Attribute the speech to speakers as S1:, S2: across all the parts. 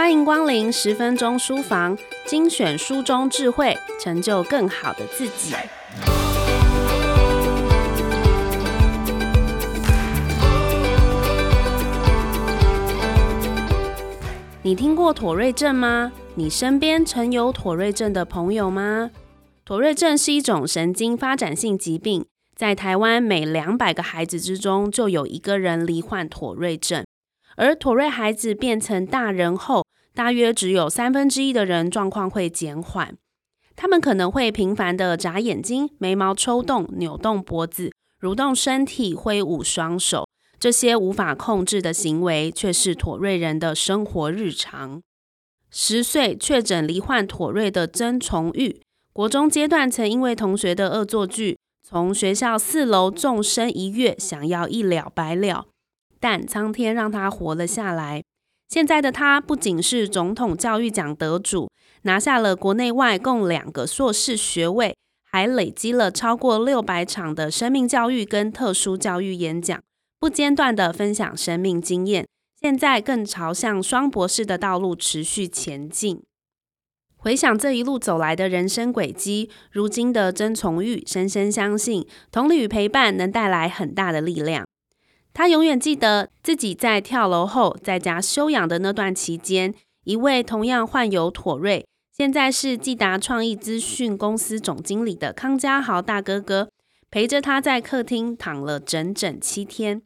S1: 欢迎光临十分钟书房，精选书中智慧，成就更好的自己。你听过妥瑞症吗？你身边曾有妥瑞症的朋友吗？妥瑞症是一种神经发展性疾病，在台湾每两百个孩子之中就有一个人罹患妥瑞症。而妥瑞孩子变成大人后，大约只有三分之一的人状况会减缓。他们可能会频繁地眨眼睛、眉毛抽动、扭动脖子、蠕动身体、挥舞双手。这些无法控制的行为，却是妥瑞人的生活日常。十岁确诊罹患妥瑞的曾崇玉，国中阶段曾因为同学的恶作剧，从学校四楼纵身一跃，想要一了百了。但苍天让他活了下来。现在的他不仅是总统教育奖得主，拿下了国内外共两个硕士学位，还累积了超过六百场的生命教育跟特殊教育演讲，不间断地分享生命经验。现在更朝向双博士的道路持续前进。回想这一路走来的人生轨迹，如今的曾崇玉深深相信，同理与陪伴能带来很大的力量。他永远记得自己在跳楼后在家休养的那段期间，一位同样患有妥瑞，现在是继达创意资讯公司总经理的康家豪大哥哥，陪着他在客厅躺了整整七天。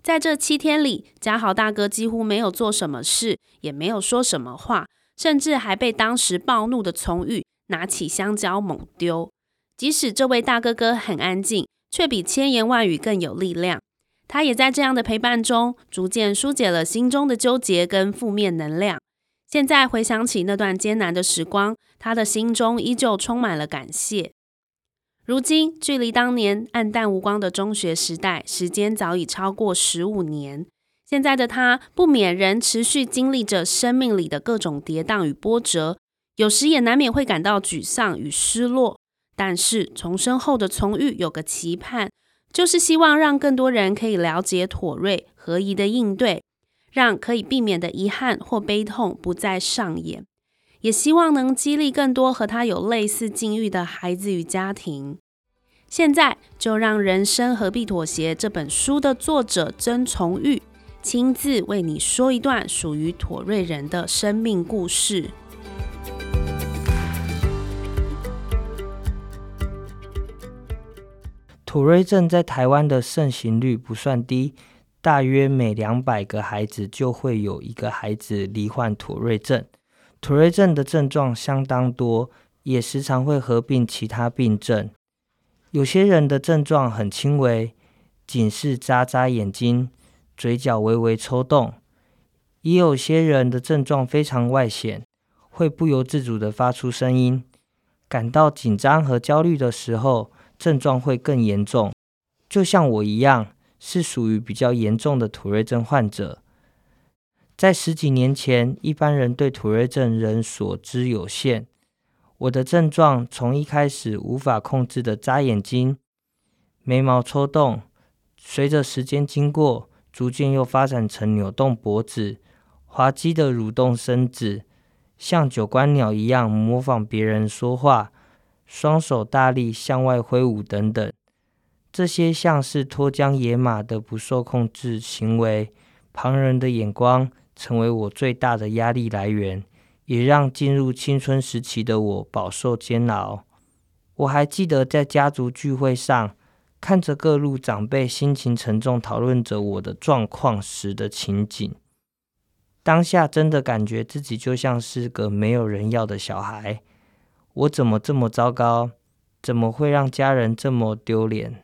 S1: 在这七天里，家豪大哥几乎没有做什么事，也没有说什么话，甚至还被当时暴怒的从玉拿起香蕉猛丢。即使这位大哥哥很安静，却比千言万语更有力量。他也在这样的陪伴中，逐渐疏解了心中的纠结跟负面能量。现在回想起那段艰难的时光，他的心中依旧充满了感谢。如今，距离当年黯淡无光的中学时代，时间早已超过十五年。现在的他，不免仍持续经历着生命里的各种跌宕与波折，有时也难免会感到沮丧与失落。但是，重生后的从玉有个期盼。就是希望让更多人可以了解妥瑞，合宜的应对，让可以避免的遗憾或悲痛不再上演，也希望能激励更多和他有类似境遇的孩子与家庭。现在就让《人生何必妥协》这本书的作者曾崇玉亲自为你说一段属于妥瑞人的生命故事。
S2: 妥瑞症在台湾的盛行率不算低，大约每两百个孩子就会有一个孩子罹患妥瑞症。妥瑞症的症状相当多，也时常会合并其他病症。有些人的症状很轻微，仅是眨眨眼睛、嘴角微微抽动；也有些人的症状非常外显，会不由自主地发出声音。感到紧张和焦虑的时候，症状会更严重，就像我一样，是属于比较严重的妥瑞症患者。在十几年前，一般人对妥瑞症仍所知有限。我的症状从一开始无法控制的眨眼睛、眉毛抽动，随着时间经过，逐渐又发展成扭动脖子、滑稽的蠕动身子，像九官鸟一样模仿别人说话。双手大力向外挥舞等等，这些像是脱缰野马的不受控制行为，旁人的眼光成为我最大的压力来源，也让进入青春时期的我饱受煎熬。我还记得在家族聚会上，看着各路长辈心情沉重讨论着我的状况时的情景，当下真的感觉自己就像是个没有人要的小孩。我怎么这么糟糕？怎么会让家人这么丢脸？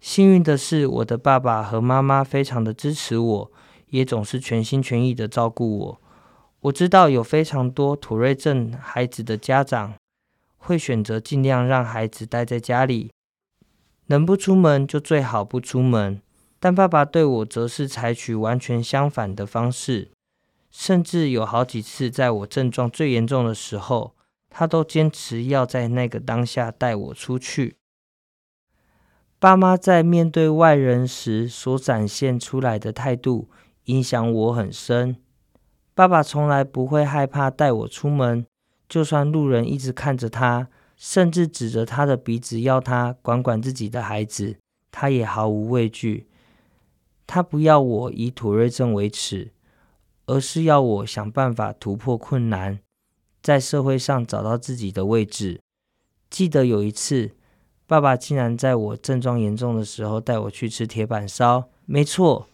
S2: 幸运的是，我的爸爸和妈妈非常的支持我，也总是全心全意的照顾我。我知道有非常多土瑞症孩子的家长会选择尽量让孩子待在家里，能不出门就最好不出门。但爸爸对我则是采取完全相反的方式，甚至有好几次在我症状最严重的时候。他都坚持要在那个当下带我出去。爸妈在面对外人时所展现出来的态度，影响我很深。爸爸从来不会害怕带我出门，就算路人一直看着他，甚至指着他的鼻子要他管管自己的孩子，他也毫无畏惧。他不要我以妥瑞症为耻，而是要我想办法突破困难，在社会上找到自己的位置。记得有一次，爸爸竟然在我症状严重的时候带我去吃铁板烧。没错。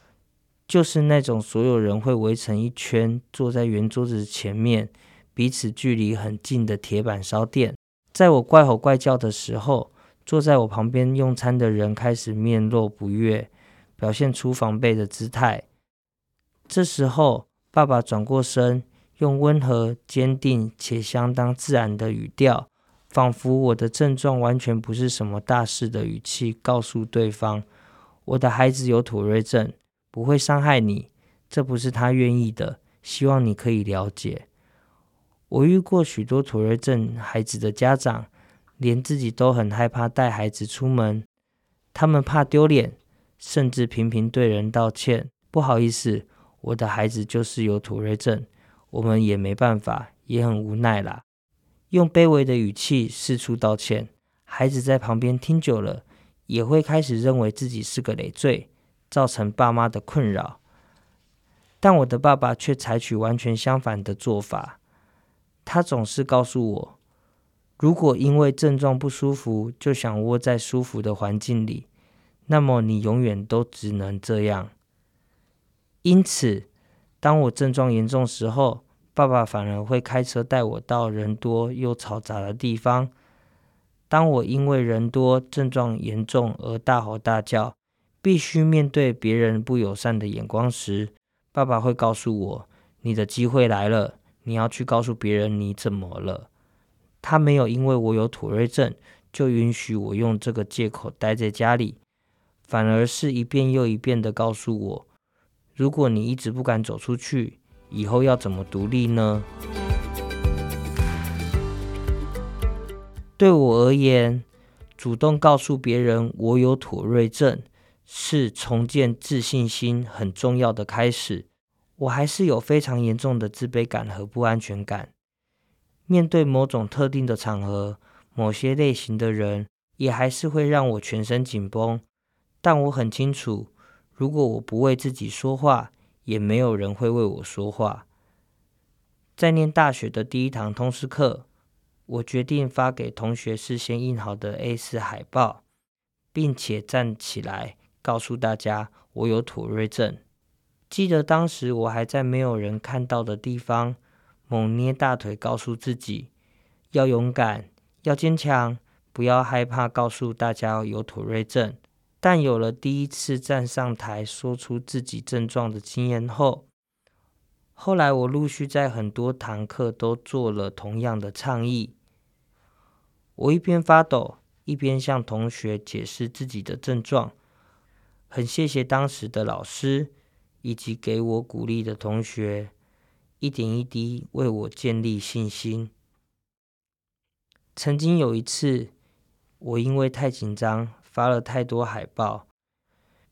S2: 就是那种所有人会围成一圈，坐在圆桌子前面，彼此距离很近的铁板烧店。在我怪吼怪叫的时候，坐在我旁边用餐的人开始面露不悦，表现出防备的姿态。这时候，爸爸转过身，用温和、坚定且相当自然的语调，仿佛我的症状完全不是什么大事的语气，告诉对方：“我的孩子有妥瑞症。”不会伤害你，这不是他愿意的。希望你可以了解。我遇过许多妥瑞症孩子的家长，连自己都很害怕带孩子出门，他们怕丢脸，甚至频频对人道歉。不好意思，我的孩子就是有妥瑞症，我们也没办法，也很无奈啦。用卑微的语气四处道歉，孩子在旁边听久了，也会开始认为自己是个累赘。造成爸妈的困扰，但我的爸爸却采取完全相反的做法。他总是告诉我，如果因为症状不舒服就想窝在舒服的环境里，那么你永远都只能这样。因此，当我症状严重时候，爸爸反而会开车带我到人多又嘈杂的地方。当我因为人多症状严重而大吼大叫，必须面对别人不友善的眼光时，爸爸会告诉我：“你的机会来了，你要去告诉别人你怎么了。”他没有因为我有妥瑞症就允许我用这个借口待在家里，反而是一遍又一遍地告诉我：“如果你一直不敢走出去，以后要怎么独立呢？”对我而言，主动告诉别人我有妥瑞症。是重建自信心很重要的开始。我还是有非常严重的自卑感和不安全感。面对某种特定的场合，某些类型的人，也还是会让我全身紧绷。但我很清楚，如果我不为自己说话，也没有人会为我说话。在念大学的第一堂通识课，我决定发给同学事先印好的 A4 海报，并且站起来。告诉大家，我有妥瑞症。记得当时我还在没有人看到的地方，猛捏大腿，告诉自己要勇敢，要坚强，不要害怕告诉大家有妥瑞症。但有了第一次站上台说出自己症状的经验后，后来我陆续在很多堂课都做了同样的倡议。我一边发抖，一边向同学解释自己的症状。很谢谢当时的老师以及给我鼓励的同学，一点一滴为我建立信心。曾经有一次，我因为太紧张发了太多海报，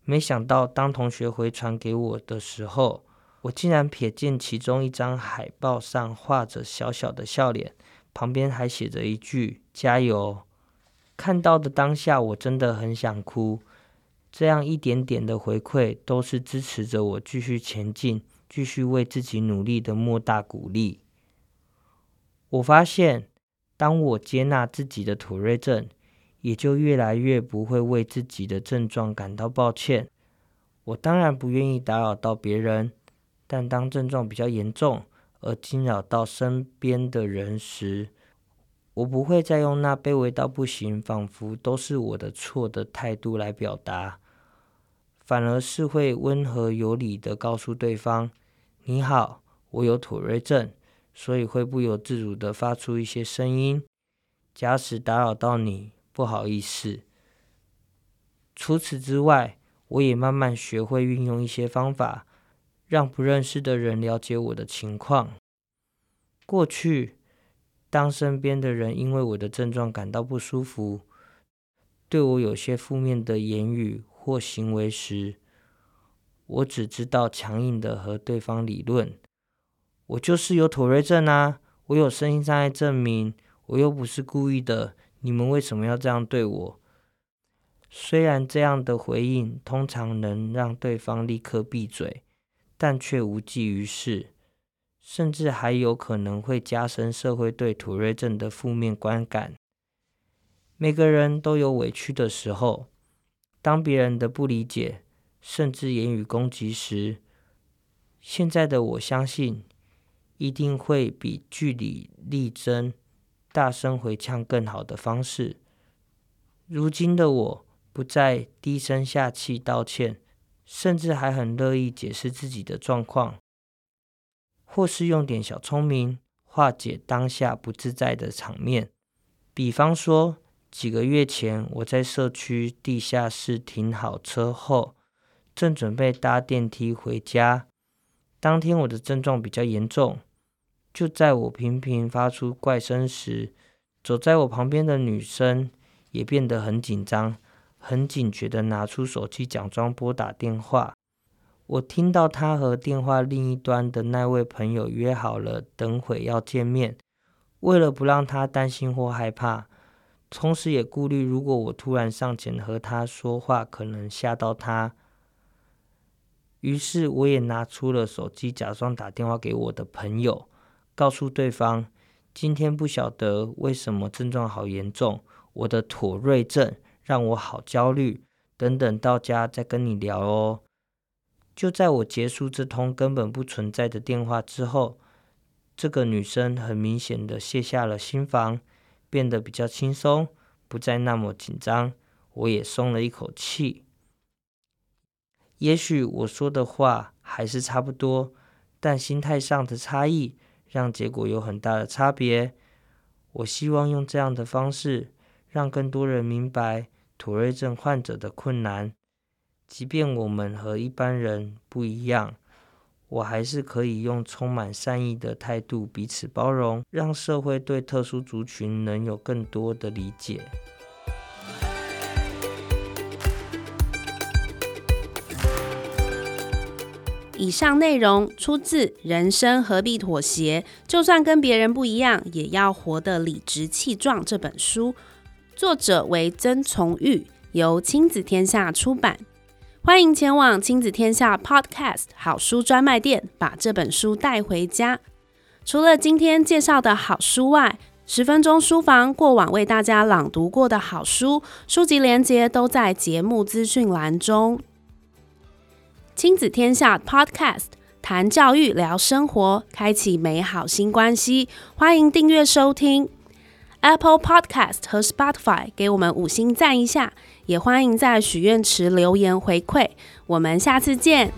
S2: 没想到当同学回传给我的时候，我竟然瞥见其中一张海报上画着小小的笑脸，旁边还写着一句“加油”。看到的当下，我真的很想哭。这样一点点的回馈，都是支持着我继续前进、继续为自己努力的莫大鼓励。我发现，当我接纳自己的妥瑞症，也就越来越不会为自己的症状感到抱歉。我当然不愿意打扰到别人，但当症状比较严重而惊扰到身边的人时，我不会再用那卑微到不行、仿佛都是我的错的态度来表达。反而是会温和有礼的告诉对方：“你好，我有妥瑞症，所以会不由自主的发出一些声音。假使打扰到你，不好意思。”除此之外，我也慢慢学会运用一些方法，让不认识的人了解我的情况。过去，当身边的人因为我的症状感到不舒服，对我有些负面的言语，或行为时，我只知道强硬的和对方理论。我就是有妥瑞症啊，我有身心障碍证明，我又不是故意的，你们为什么要这样对我？虽然这样的回应通常能让对方立刻闭嘴，但却无济于事，甚至还有可能会加深社会对土瑞症的负面观感。每个人都有委屈的时候，当别人的不理解，甚至言语攻击时，现在的我相信，一定会比据理力争、大声回呛更好的方式。如今的我不再低声下气道歉，甚至还很乐意解释自己的状况，或是用点小聪明化解当下不自在的场面，比方说。几个月前，我在社区地下室停好车后，正准备搭电梯回家。当天我的症状比较严重，就在我频频发出怪声时，走在我旁边的女生也变得很紧张、很警觉的拿出手机，假装拨打电话。我听到她和电话另一端的那位朋友约好了，等会要见面。为了不让她担心或害怕。同时也顾虑，如果我突然上前和他说话，可能吓到他。于是我也拿出了手机，假装打电话给我的朋友，告诉对方今天不晓得为什么症状好严重，我的妥瑞症让我好焦虑，等等到家再跟你聊哦。就在我结束这通根本不存在的电话之后，这个女生很明显的卸下了心防。变得比较轻松，不再那么紧张，我也松了一口气。也许我说的话还是差不多，但心态上的差异让结果有很大的差别。我希望用这样的方式，让更多人明白妥瑞症患者的困难，即便我们和一般人不一样。我还是可以用充满善意的态度彼此包容，让社会对特殊族群能有更多的理解。
S1: 以上内容出自《人生何必妥协？就算跟别人不一样，也要活得理直气壮》这本书，作者为曾从玉，由亲子天下出版。欢迎前往亲子天下 Podcast 好书专卖店，把这本书带回家。除了今天介绍的好书外，十分钟书房过往为大家朗读过的好书，书籍连结都在节目资讯栏中。亲子天下 Podcast 谈教育，聊生活，开启美好新关系。欢迎订阅收听 Apple Podcast 和 Spotify，给我们五星赞一下。也欢迎在许愿池留言回馈，我们下次见。